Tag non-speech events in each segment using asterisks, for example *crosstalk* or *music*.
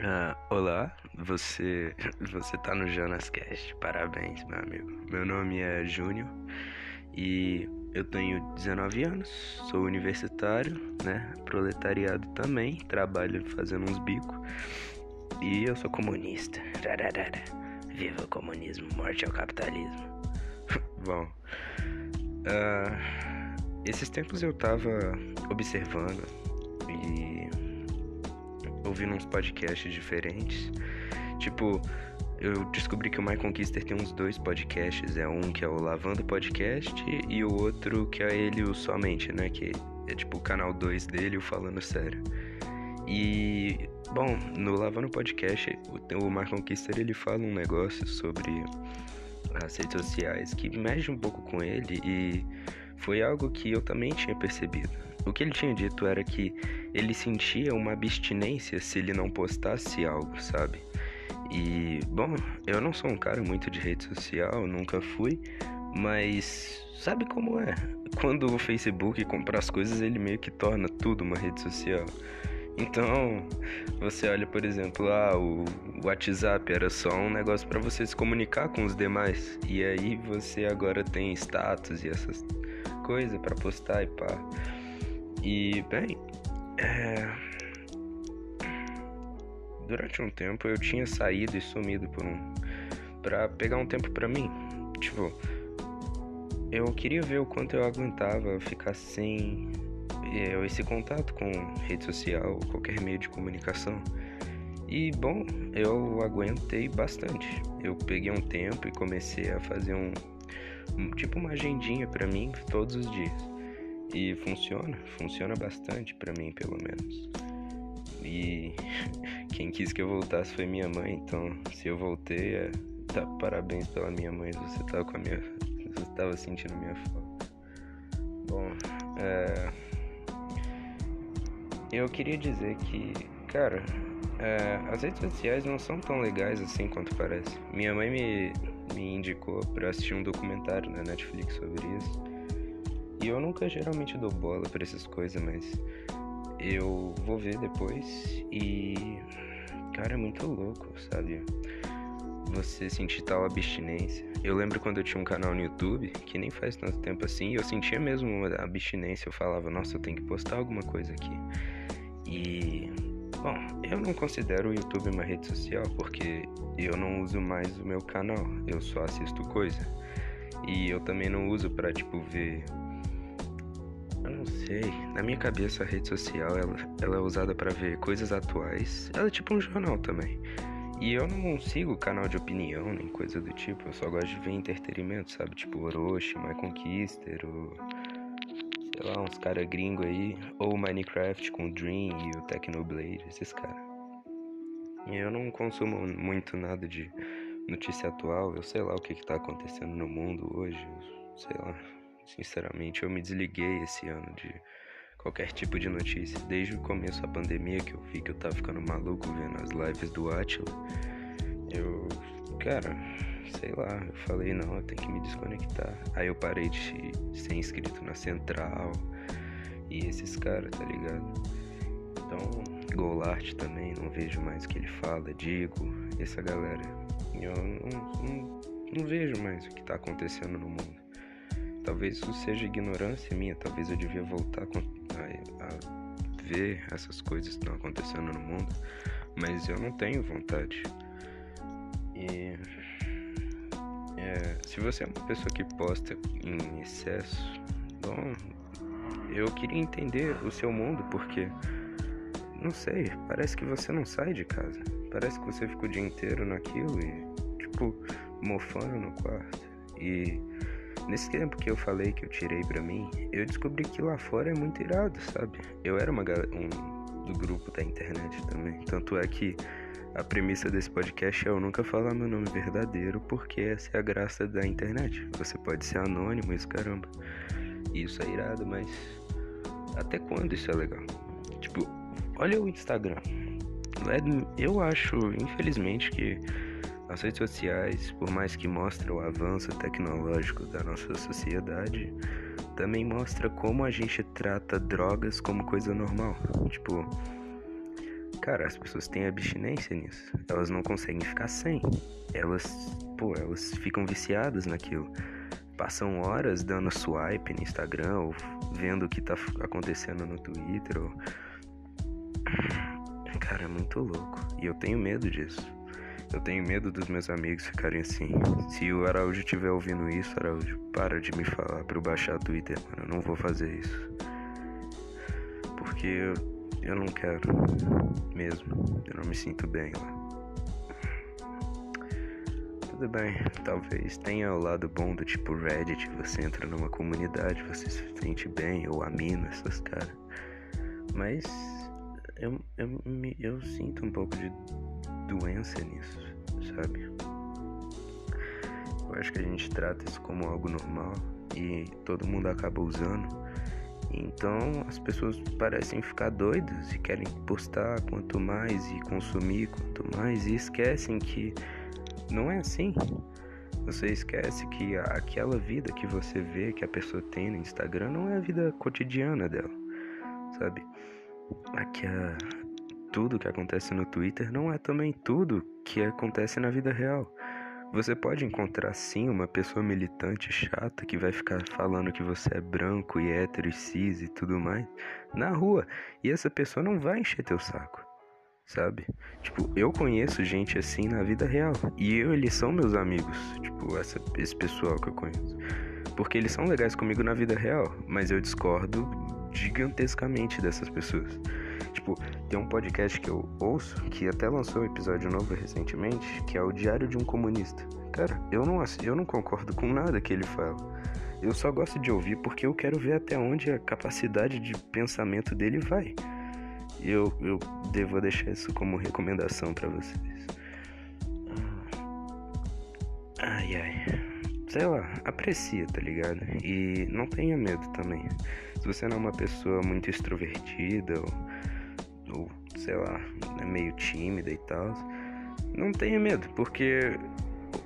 Ah, olá, você você tá no Jonas Cast. Parabéns, meu amigo. Meu nome é Júnior e eu tenho 19 anos, sou universitário, né? Proletariado também, trabalho fazendo uns bicos e eu sou comunista. Rararara. Viva o comunismo, morte ao capitalismo. *laughs* Bom, ah, esses tempos eu tava observando ouvindo uns podcasts diferentes. Tipo, eu descobri que o My Conquister tem uns dois podcasts. É um que é o Lavando Podcast e o outro que é ele o Somente, né? Que é tipo o canal 2 dele, o Falando Sério. E, bom, no Lavando Podcast, o, o My Conquister ele fala um negócio sobre as redes sociais que mexe um pouco com ele e foi algo que eu também tinha percebido. O que ele tinha dito era que ele sentia uma abstinência se ele não postasse algo, sabe? E, bom, eu não sou um cara muito de rede social, nunca fui, mas sabe como é? Quando o Facebook compra as coisas, ele meio que torna tudo uma rede social. Então, você olha, por exemplo, ah, o WhatsApp era só um negócio para você se comunicar com os demais. E aí você agora tem status e essas coisas para postar e pá. E, bem, é... durante um tempo eu tinha saído e sumido por um para pegar um tempo para mim. Tipo, eu queria ver o quanto eu aguentava ficar sem é, esse contato com rede social, qualquer meio de comunicação. E bom, eu aguentei bastante. Eu peguei um tempo e comecei a fazer um, um tipo uma agendinha para mim todos os dias. E funciona, funciona bastante para mim, pelo menos. E *laughs* quem quis que eu voltasse foi minha mãe, então se eu voltei, é, tá, parabéns pela minha mãe, você tava com a minha. Você estava sentindo minha falta. Bom, é, eu queria dizer que, cara, é, as redes sociais não são tão legais assim quanto parece. Minha mãe me, me indicou para assistir um documentário na Netflix sobre isso. E eu nunca geralmente dou bola pra essas coisas, mas eu vou ver depois e. Cara, é muito louco, sabe? Você sentir tal abstinência. Eu lembro quando eu tinha um canal no YouTube, que nem faz tanto tempo assim, eu sentia mesmo uma abstinência. Eu falava, nossa, eu tenho que postar alguma coisa aqui. E. Bom, eu não considero o YouTube uma rede social porque eu não uso mais o meu canal, eu só assisto coisa. E eu também não uso pra, tipo, ver eu não sei. Na minha cabeça, a rede social ela, ela é usada para ver coisas atuais. Ela é tipo um jornal também. E eu não sigo canal de opinião nem coisa do tipo. Eu só gosto de ver entretenimento, sabe? Tipo Orochi, My Conquister, ou. Sei lá, uns caras gringos aí. Ou Minecraft com o Dream e o Technoblade, esses caras. E eu não consumo muito nada de notícia atual. Eu sei lá o que, que tá acontecendo no mundo hoje. Sei lá. Sinceramente, eu me desliguei esse ano de qualquer tipo de notícia. Desde o começo da pandemia, que eu vi que eu tava ficando maluco vendo as lives do Atila. Eu, cara, sei lá, eu falei, não, eu tenho que me desconectar. Aí eu parei de ser inscrito na Central e esses caras, tá ligado? Então, Golart também, não vejo mais o que ele fala, Digo, essa galera. Eu não, não, não vejo mais o que tá acontecendo no mundo. Talvez isso seja ignorância minha, talvez eu devia voltar a, a ver essas coisas que estão acontecendo no mundo, mas eu não tenho vontade. E é, se você é uma pessoa que posta em excesso, bom, eu queria entender o seu mundo porque não sei, parece que você não sai de casa. Parece que você fica o dia inteiro naquilo e tipo mofando no quarto. E Nesse tempo que eu falei que eu tirei pra mim, eu descobri que lá fora é muito irado, sabe? Eu era uma um do grupo da internet também. Tanto é que a premissa desse podcast é eu nunca falar meu nome verdadeiro, porque essa é a graça da internet. Você pode ser anônimo, isso caramba. Isso é irado, mas até quando isso é legal? Tipo, olha o Instagram. É, eu acho, infelizmente, que as redes sociais, por mais que mostrem o avanço tecnológico da nossa sociedade, também mostra como a gente trata drogas como coisa normal. Tipo, Cara, as pessoas têm abstinência nisso. Elas não conseguem ficar sem. Elas, pô, elas ficam viciadas naquilo. Passam horas dando swipe no Instagram ou vendo o que tá acontecendo no Twitter. Ou... Cara, é muito louco. E eu tenho medo disso. Eu tenho medo dos meus amigos ficarem assim. Se o Araújo estiver ouvindo isso, Araújo, para de me falar pra eu baixar o Twitter, mano. Eu não vou fazer isso. Porque eu, eu não quero mesmo. Eu não me sinto bem lá. Tudo bem, talvez tenha o lado bom do tipo Reddit, você entra numa comunidade, você se sente bem, ou Amino, essas caras. Mas eu, eu, me, eu sinto um pouco de doença nisso, sabe? Eu acho que a gente trata isso como algo normal e todo mundo acaba usando. Então as pessoas parecem ficar doidas e querem postar quanto mais e consumir quanto mais e esquecem que não é assim. Você esquece que aquela vida que você vê que a pessoa tem no Instagram não é a vida cotidiana dela, sabe? Aqui a, tudo que acontece no Twitter não é também tudo que acontece na vida real. Você pode encontrar sim uma pessoa militante chata que vai ficar falando que você é branco e hétero e cis e tudo mais na rua, e essa pessoa não vai encher teu saco sabe? Tipo, eu conheço gente assim na vida real. E eu, eles são meus amigos. Tipo, essa, esse pessoal que eu conheço. Porque eles são legais comigo na vida real. Mas eu discordo gigantescamente dessas pessoas. Tipo, tem um podcast que eu ouço, que até lançou um episódio novo recentemente, que é o Diário de um Comunista. Cara, eu não, eu não concordo com nada que ele fala. Eu só gosto de ouvir porque eu quero ver até onde a capacidade de pensamento dele vai eu, eu devo deixar isso como recomendação para vocês. Ai ai. Sei lá, aprecia, tá ligado? E não tenha medo também. Se você não é uma pessoa muito extrovertida ou, ou sei lá, é meio tímida e tal, não tenha medo, porque.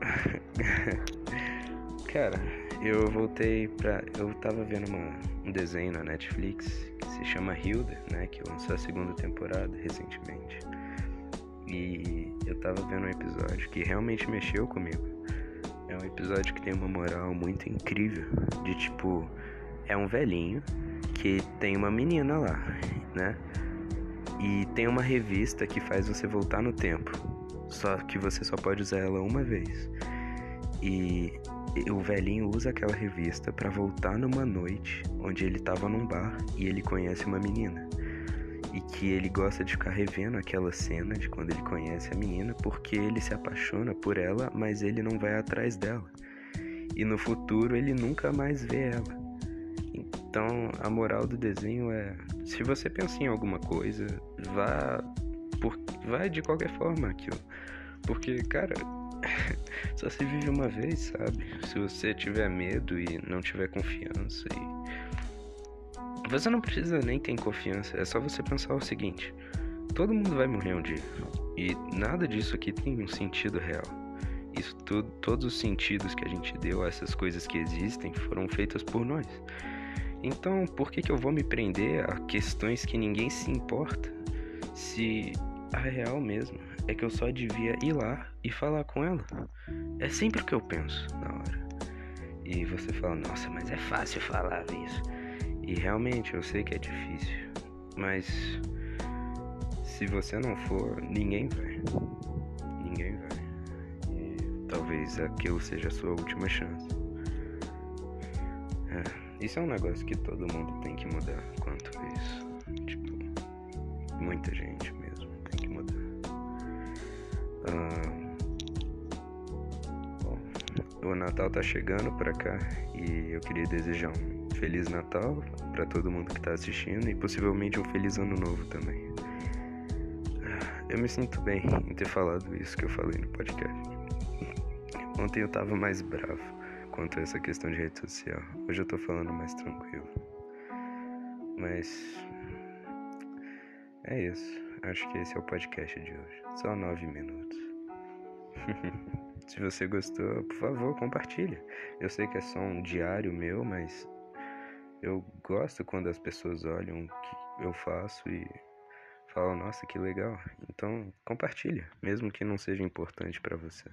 *laughs* Cara, eu voltei pra. Eu tava vendo uma, um desenho na Netflix que se chama Hilda, né? Que lançou a segunda temporada recentemente. E eu tava vendo um episódio que realmente mexeu comigo. É um episódio que tem uma moral muito incrível. De tipo, é um velhinho que tem uma menina lá, né? E tem uma revista que faz você voltar no tempo. Só que você só pode usar ela uma vez. E o velhinho usa aquela revista para voltar numa noite onde ele estava num bar e ele conhece uma menina. E que ele gosta de ficar revendo aquela cena de quando ele conhece a menina porque ele se apaixona por ela, mas ele não vai atrás dela. E no futuro ele nunca mais vê ela. Então a moral do desenho é: se você pensa em alguma coisa, vá, por, vá de qualquer forma aquilo. Porque, cara, *laughs* só se vive uma vez, sabe? Se você tiver medo e não tiver confiança e você não precisa nem ter confiança, é só você pensar o seguinte: todo mundo vai morrer um dia. E nada disso aqui tem um sentido real. Isso tudo, todos os sentidos que a gente deu a essas coisas que existem foram feitas por nós. Então, por que, que eu vou me prender a questões que ninguém se importa? Se a real mesmo é que eu só devia ir lá e falar com ela. É sempre o que eu penso na hora. E você fala, nossa, mas é fácil falar isso. E realmente eu sei que é difícil. Mas se você não for, ninguém vai. Ninguém vai. E talvez aquilo seja a sua última chance. É, isso é um negócio que todo mundo tem que mudar quanto isso. Tipo, muita gente o Natal tá chegando pra cá e eu queria desejar um Feliz Natal para todo mundo que tá assistindo e possivelmente um Feliz Ano Novo também. Eu me sinto bem em ter falado isso que eu falei no podcast. Ontem eu tava mais bravo quanto a essa questão de rede social. Hoje eu tô falando mais tranquilo. Mas é isso. Acho que esse é o podcast de hoje. Só nove minutos. *laughs* Se você gostou, por favor, compartilha. Eu sei que é só um diário meu, mas eu gosto quando as pessoas olham o que eu faço e fala, nossa, que legal. Então, compartilha, mesmo que não seja importante para você.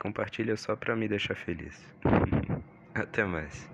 Compartilha só para me deixar feliz. *laughs* Até mais.